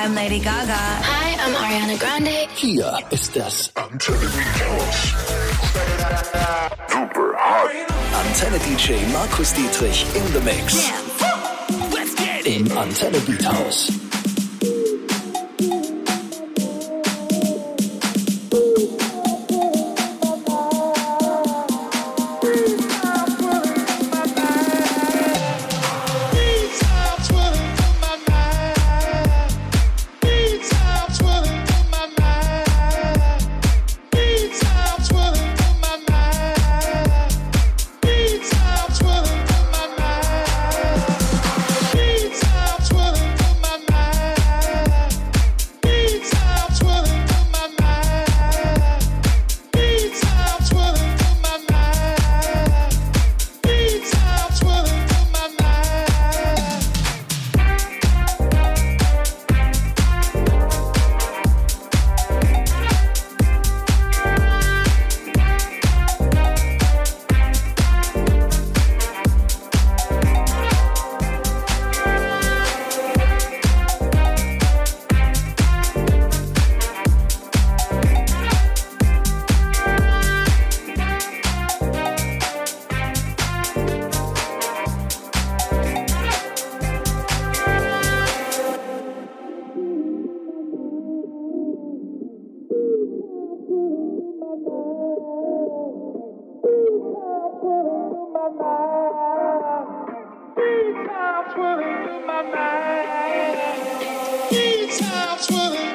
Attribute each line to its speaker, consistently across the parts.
Speaker 1: I'm Lady Gaga.
Speaker 2: Hi, I'm Ariana Grande.
Speaker 3: Hier ist das
Speaker 4: Antenne House. Super hot.
Speaker 3: Antenne DJ Markus Dietrich in the Mix.
Speaker 1: Yeah. Let's get it.
Speaker 3: Im Antenne Beat House.
Speaker 5: clouds will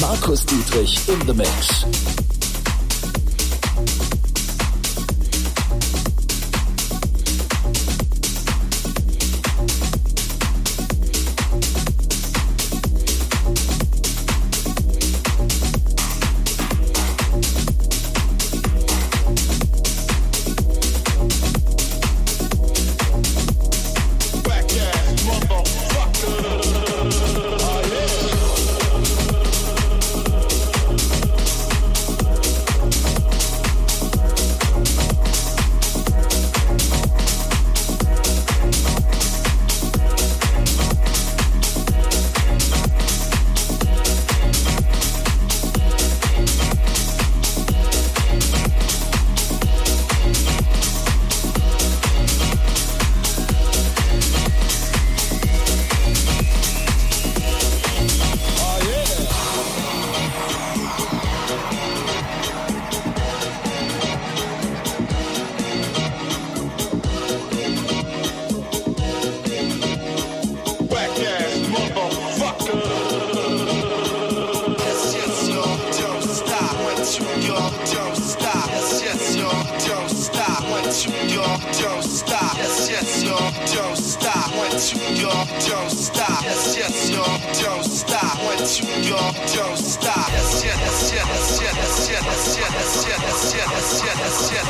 Speaker 5: Markus Dietrich in the Mix.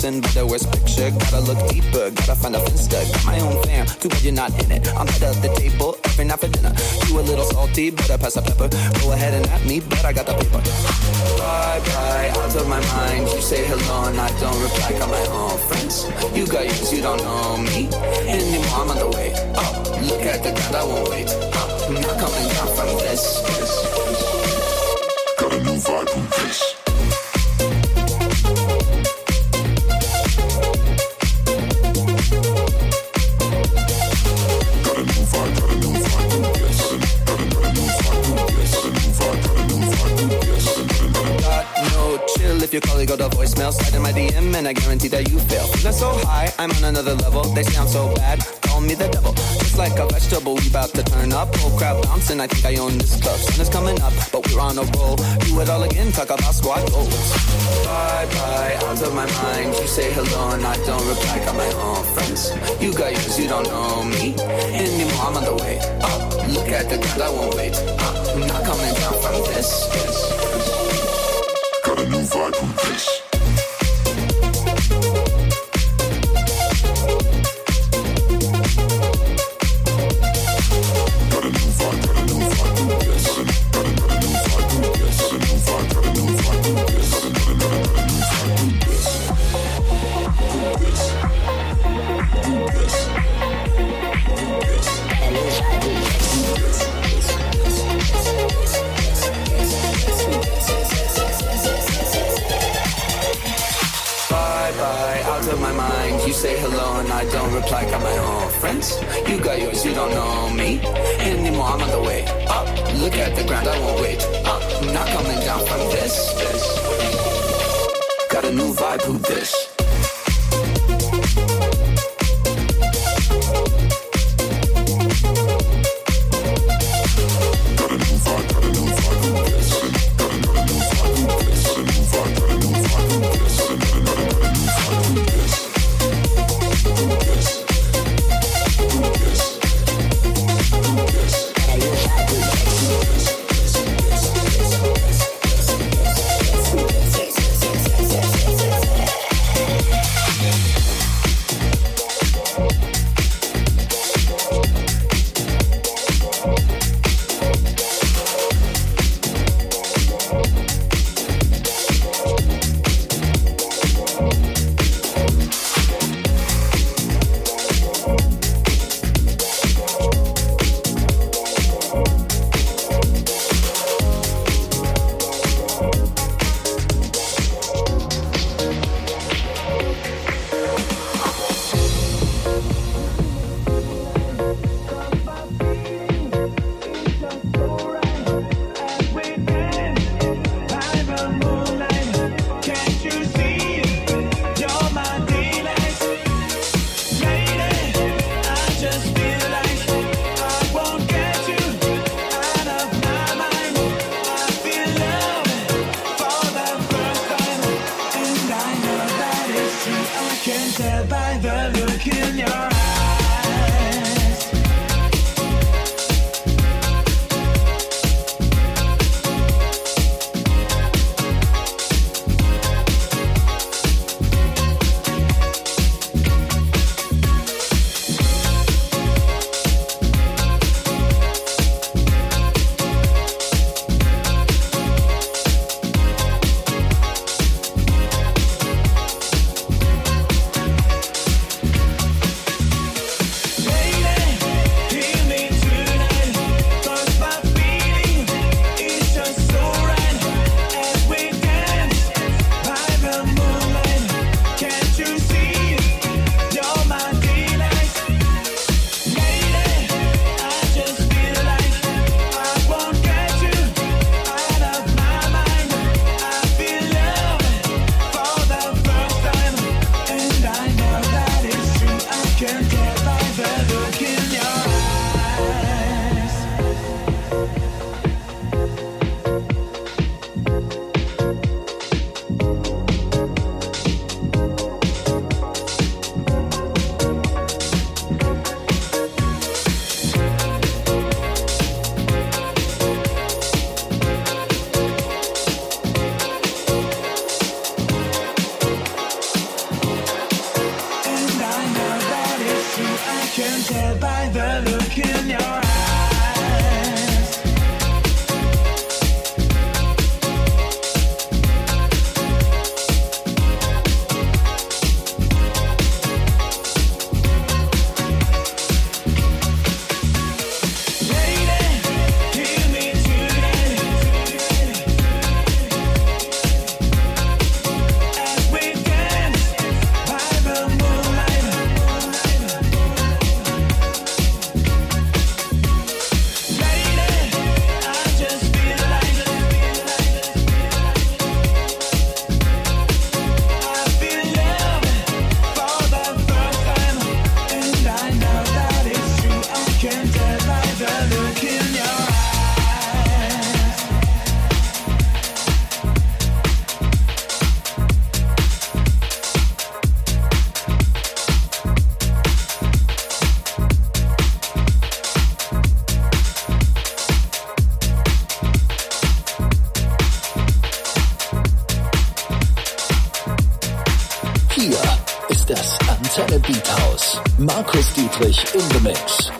Speaker 6: person, but the worst picture. Gotta look deeper, gotta find a finster. Got my own fam, too bad you're not in it. I'm head of the table every night for dinner. You a little salty, better pass the pepper. Go ahead and at me, but I got the paper. Bye bye, out of my mind. You say hello and I don't reply. Got my own friends. You got yours, you don't know me anymore. I'm on the way. Oh, look at the ground, I won't wait. Oh, I'm not coming down from this.
Speaker 4: Got a new vibe from this.
Speaker 6: I guarantee that you fail. Feeling so high, I'm on another level. They sound so bad call me the devil. Just like a vegetable, we about to turn up. Whole crowd bouncing, I think I own this club. Sun is coming up, but we're on a roll. Do it all again, talk about squad goals. Bye bye, out of my mind. You say hello and I don't reply. Got my own friends. You got yours, you don't know me anymore. I'm on the way up. Look at the ground, I won't wait. I'm not coming down from this. this.
Speaker 4: Got a new vibe from this.
Speaker 7: Planet Beat House. Markus Dietrich in the Mix.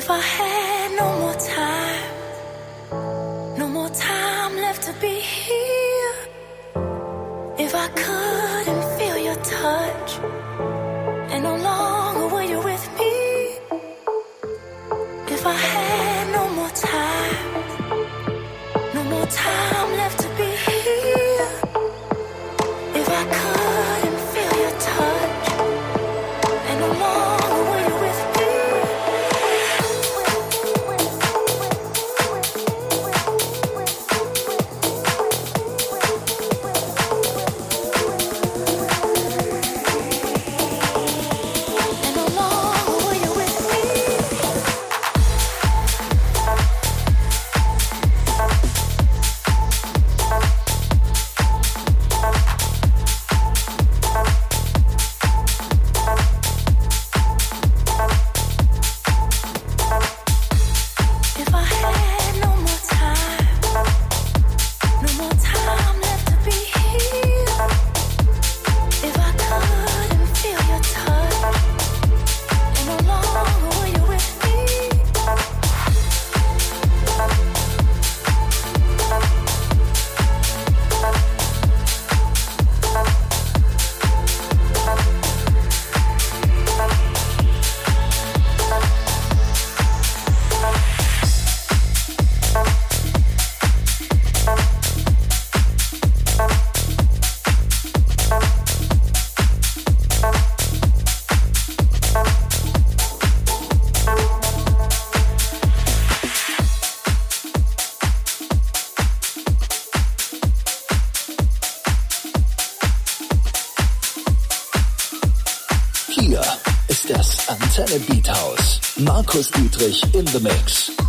Speaker 8: If I had no more time
Speaker 5: Antenne Beat House. Markus Dietrich in the Mix.